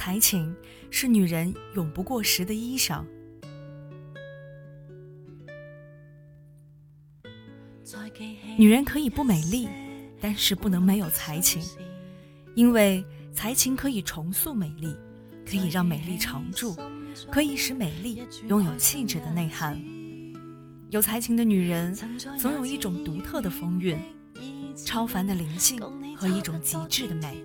才情是女人永不过时的衣裳。女人可以不美丽，但是不能没有才情，因为才情可以重塑美丽，可以让美丽常驻，可以使美丽拥有气质的内涵。有才情的女人总有一种独特的风韵，超凡的灵性和一种极致的美。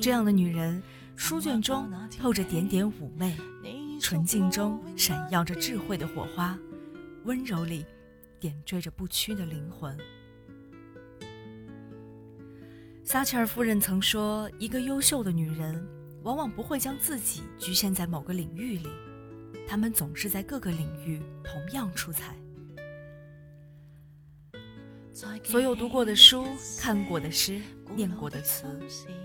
这样的女人，书卷中透着点点妩媚，纯净中闪耀着智慧的火花，温柔里点缀着不屈的灵魂。撒切尔夫人曾说：“一个优秀的女人，往往不会将自己局限在某个领域里，她们总是在各个领域同样出彩。”所有读过的书、看过的诗、念过的词，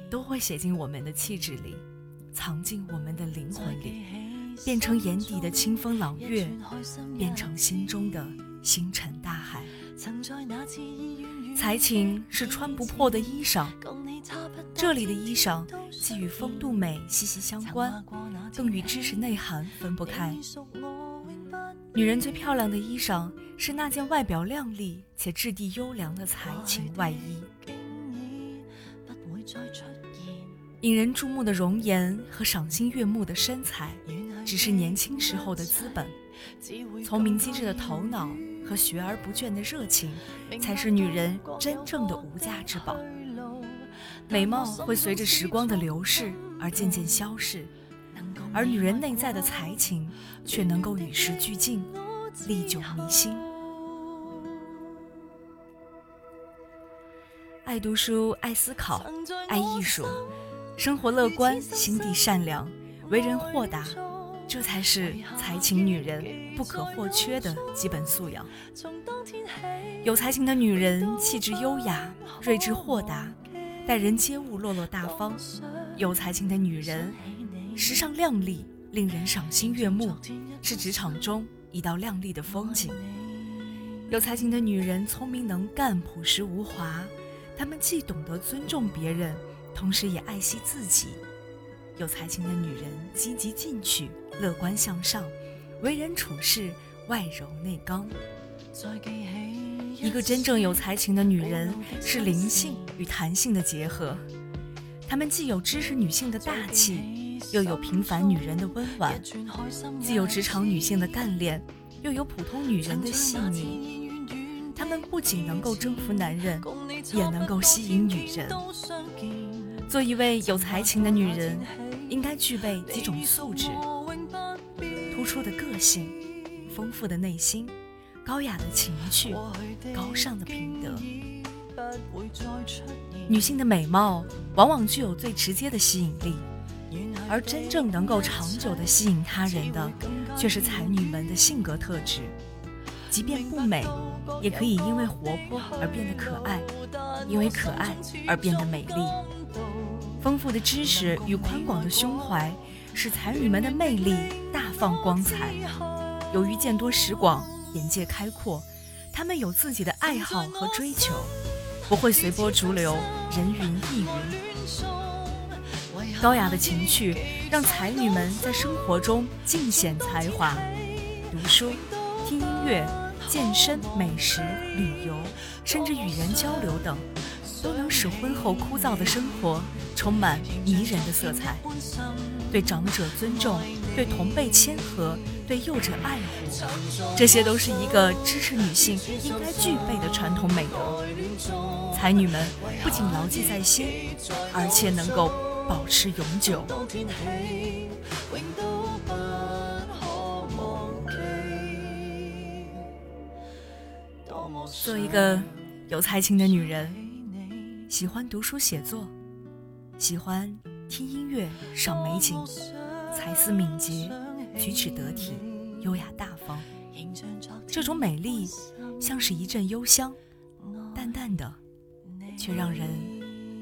都会写进我们的气质里，藏进我们的灵魂里，变成眼底的清风朗月，变成心中的星辰大海。才情是穿不破的衣裳，这里的衣裳既与风度美息息相关，更与知识内涵分不开。女人最漂亮的衣裳是那件外表靓丽且质地优良的才情外衣。引人注目的容颜和赏心悦目的身材，只是年轻时候的资本；聪明机智的头脑和学而不倦的热情，才是女人真正的无价之宝。美貌会随着时光的流逝而渐渐消逝。而女人内在的才情，却能够与时俱进，历久弥新。爱读书，爱思考，爱艺术，生活乐观，心地善良，为人豁达，这才是才情女人不可或缺的基本素养。有才情的女人，气质优雅，睿智豁达，待人接物落落大方。有才情的女人。时尚靓丽，令人赏心悦目，是职场中一道亮丽的风景。有才情的女人聪明能干，朴实无华，她们既懂得尊重别人，同时也爱惜自己。有才情的女人积极进取，乐观向上，为人处事外柔内刚。一个真正有才情的女人是灵性与弹性的结合，她们既有知识女性的大气。又有平凡女人的温婉，既有职场女性的干练，又有普通女人的细腻。她们不仅能够征服男人，也能够吸引女人。做一位有才情的女人，应该具备几种素质：突出的个性、丰富的内心、高雅的情趣、高尚的品德。女性的美貌往往具有最直接的吸引力。而真正能够长久地吸引他人的，却是才女们的性格特质。即便不美，也可以因为活泼而变得可爱，因为可爱而变得美丽。丰富的知识与宽广的胸怀，使才女们的魅力大放光彩。由于见多识广，眼界开阔，她们有自己的爱好和追求，不会随波逐流，人云亦云。高雅的情趣让才女们在生活中尽显才华，读书、听音乐、健身、美食、旅游，甚至与人交流等，都能使婚后枯燥的生活充满迷人的色彩。对长者尊重，对同辈谦和，对幼者爱护，这些都是一个知识女性应该具备的传统美德。才女们不仅牢记在心，而且能够。保持永久。做一个有才情的女人，喜欢读书写作，喜欢听音乐赏美景，才思敏捷，举止得体，优雅大方。这种美丽像是一阵幽香，淡淡的，却让人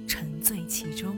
沉醉其中。